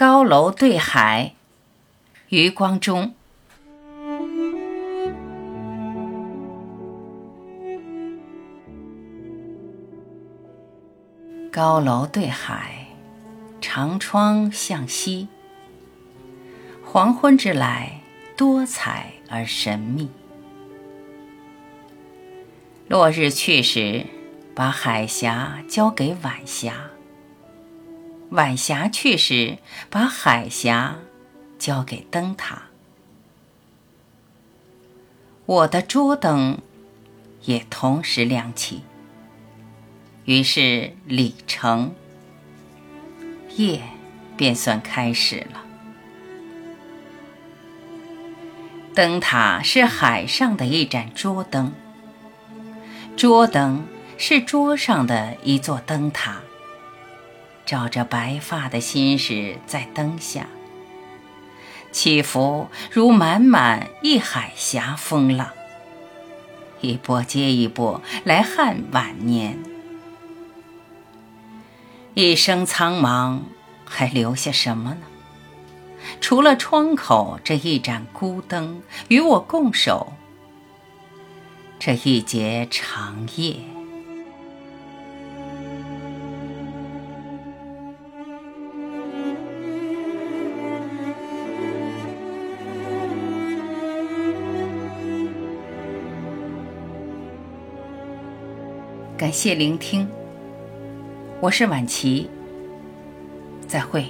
高楼对海，余光中。高楼对海，长窗向西。黄昏之来，多彩而神秘。落日去时，把海峡交给晚霞；晚霞去时，把海峡交给灯塔。我的桌灯也同时亮起。于是，礼成，夜便算开始了。灯塔是海上的一盏桌灯，桌灯是桌上的一座灯塔，照着白发的心事在灯下起伏，如满满一海峡风浪，一波接一波来撼晚年。一生苍茫，还留下什么呢？除了窗口这一盏孤灯，与我共守这一节长夜。感谢聆听。我是晚琪，再会。